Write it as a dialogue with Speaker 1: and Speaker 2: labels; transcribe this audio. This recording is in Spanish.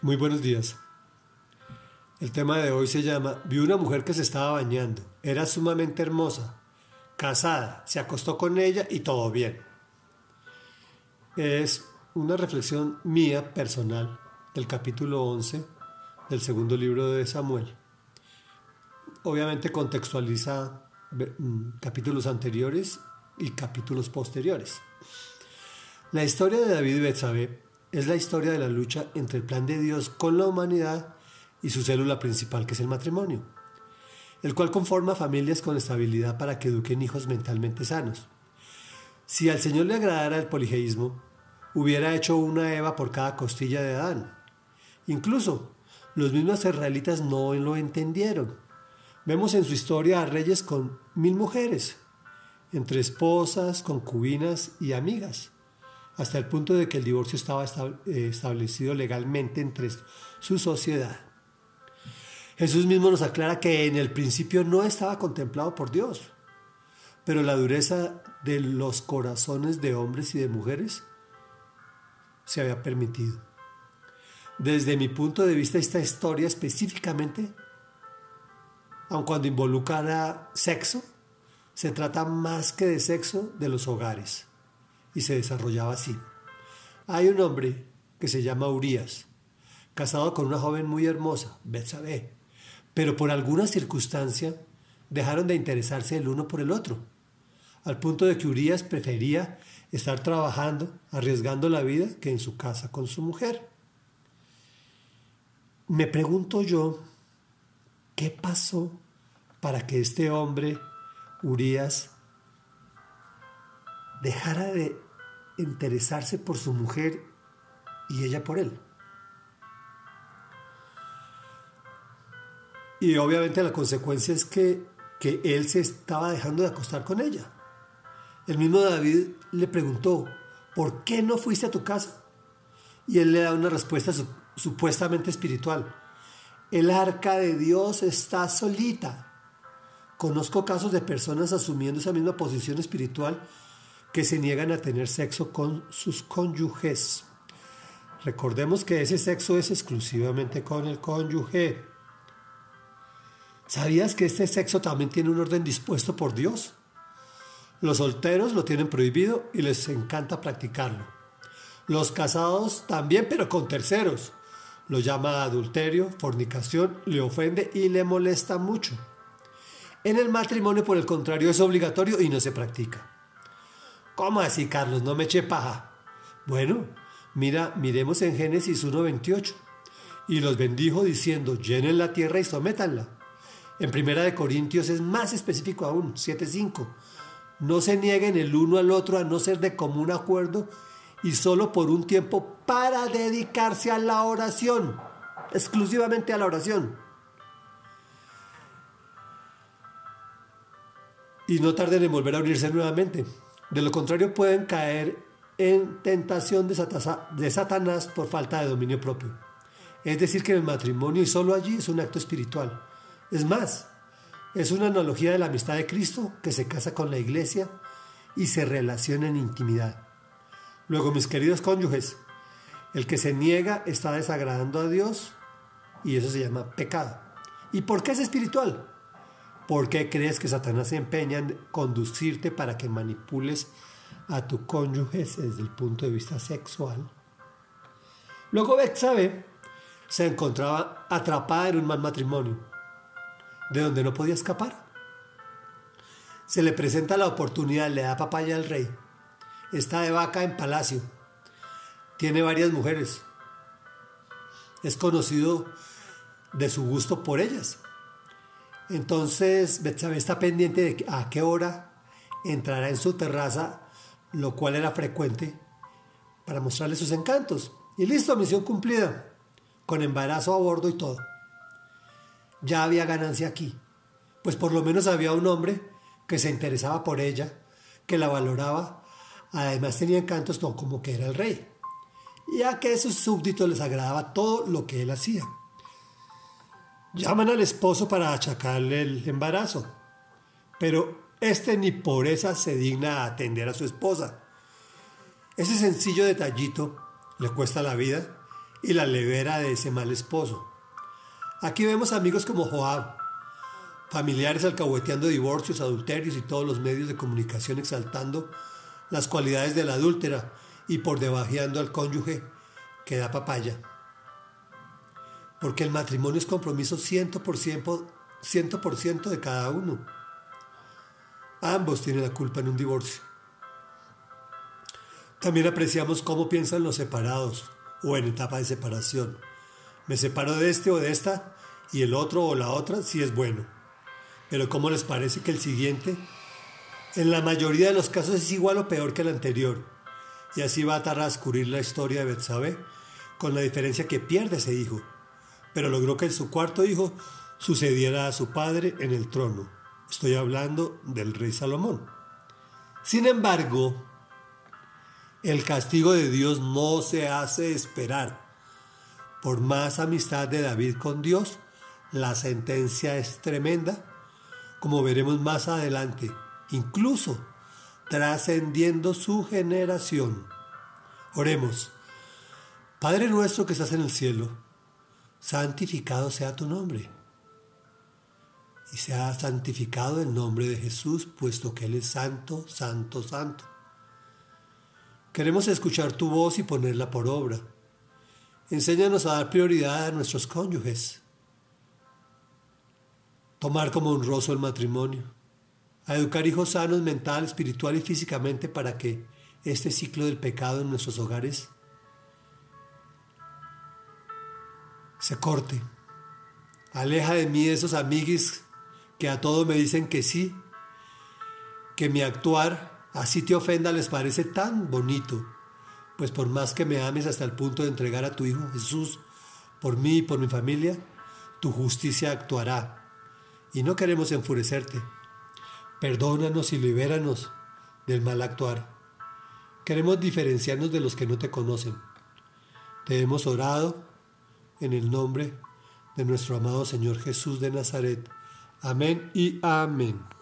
Speaker 1: Muy buenos días. El tema de hoy se llama Vi una mujer que se estaba bañando. Era sumamente hermosa, casada, se acostó con ella y todo bien. Es una reflexión mía personal del capítulo 11 del segundo libro de Samuel. Obviamente contextualiza mm, capítulos anteriores y capítulos posteriores. La historia de David y Betsabé es la historia de la lucha entre el plan de Dios con la humanidad y su célula principal, que es el matrimonio, el cual conforma familias con estabilidad para que eduquen hijos mentalmente sanos. Si al Señor le agradara el poligeísmo, hubiera hecho una Eva por cada costilla de Adán. Incluso los mismos israelitas no lo entendieron. Vemos en su historia a reyes con mil mujeres, entre esposas, concubinas y amigas hasta el punto de que el divorcio estaba eh, establecido legalmente entre su sociedad. Jesús mismo nos aclara que en el principio no estaba contemplado por Dios, pero la dureza de los corazones de hombres y de mujeres se había permitido. Desde mi punto de vista, esta historia específicamente, aun cuando involucra sexo, se trata más que de sexo de los hogares y se desarrollaba así. Hay un hombre que se llama Urias, casado con una joven muy hermosa, Betsabé, pero por alguna circunstancia dejaron de interesarse el uno por el otro, al punto de que Urias prefería estar trabajando, arriesgando la vida, que en su casa con su mujer. Me pregunto yo, ¿qué pasó para que este hombre, Urias, dejara de interesarse por su mujer y ella por él. Y obviamente la consecuencia es que, que él se estaba dejando de acostar con ella. El mismo David le preguntó, ¿por qué no fuiste a tu casa? Y él le da una respuesta supuestamente espiritual. El arca de Dios está solita. Conozco casos de personas asumiendo esa misma posición espiritual que se niegan a tener sexo con sus cónyuges. Recordemos que ese sexo es exclusivamente con el cónyuge. ¿Sabías que este sexo también tiene un orden dispuesto por Dios? Los solteros lo tienen prohibido y les encanta practicarlo. Los casados también, pero con terceros. Lo llama adulterio, fornicación, le ofende y le molesta mucho. En el matrimonio, por el contrario, es obligatorio y no se practica. ¿Cómo así, Carlos? No me eche paja. Bueno, mira, miremos en Génesis 1.28. Y los bendijo diciendo, llenen la tierra y sométanla. En Primera de Corintios es más específico aún, 7.5. No se nieguen el uno al otro a no ser de común acuerdo y solo por un tiempo para dedicarse a la oración, exclusivamente a la oración. Y no tarden en volver a unirse nuevamente. De lo contrario pueden caer en tentación de Satanás por falta de dominio propio. Es decir, que el matrimonio y solo allí es un acto espiritual. Es más, es una analogía de la amistad de Cristo que se casa con la iglesia y se relaciona en intimidad. Luego, mis queridos cónyuges, el que se niega está desagradando a Dios y eso se llama pecado. ¿Y por qué es espiritual? ¿Por qué crees que Satanás se empeña en conducirte para que manipules a tu cónyuge desde el punto de vista sexual? Luego sabe se encontraba atrapada en un mal matrimonio, de donde no podía escapar. Se le presenta la oportunidad, le da papaya al rey. Está de vaca en palacio. Tiene varias mujeres. Es conocido de su gusto por ellas. Entonces Betsabé está pendiente de a qué hora entrará en su terraza, lo cual era frecuente, para mostrarle sus encantos. Y listo, misión cumplida, con embarazo a bordo y todo. Ya había ganancia aquí, pues por lo menos había un hombre que se interesaba por ella, que la valoraba, además tenía encantos como que era el rey, y a que a sus súbditos les agradaba todo lo que él hacía. Llaman al esposo para achacarle el embarazo, pero este ni por esa se digna atender a su esposa. Ese sencillo detallito le cuesta la vida y la levera de ese mal esposo. Aquí vemos amigos como Joab, familiares alcahueteando divorcios, adulterios y todos los medios de comunicación exaltando las cualidades de la adúltera y por debajeando al cónyuge que da papaya. Porque el matrimonio es compromiso 100%, 100 de cada uno. Ambos tienen la culpa en un divorcio. También apreciamos cómo piensan los separados o en etapa de separación. Me separo de este o de esta y el otro o la otra si es bueno. Pero ¿cómo les parece que el siguiente, en la mayoría de los casos, es igual o peor que el anterior? Y así va a transcurrir la historia de Betsabé, con la diferencia que pierde ese hijo, pero logró que su cuarto hijo sucediera a su padre en el trono. Estoy hablando del rey Salomón. Sin embargo, el castigo de Dios no se hace esperar. Por más amistad de David con Dios, la sentencia es tremenda, como veremos más adelante, incluso trascendiendo su generación. Oremos. Padre nuestro que estás en el cielo, santificado sea tu nombre. Y sea santificado el nombre de Jesús, puesto que Él es santo, santo, santo. Queremos escuchar tu voz y ponerla por obra. Enséñanos a dar prioridad a nuestros cónyuges. Tomar como honroso el matrimonio. A educar hijos sanos mental, espiritual y físicamente para que este ciclo del pecado en nuestros hogares se corte. Aleja de mí esos amiguis que a todo me dicen que sí, que mi actuar así te ofenda les parece tan bonito, pues por más que me ames hasta el punto de entregar a tu Hijo Jesús por mí y por mi familia, tu justicia actuará. Y no queremos enfurecerte. Perdónanos y libéranos del mal actuar. Queremos diferenciarnos de los que no te conocen. Te hemos orado en el nombre de nuestro amado Señor Jesús de Nazaret. Amén y amén.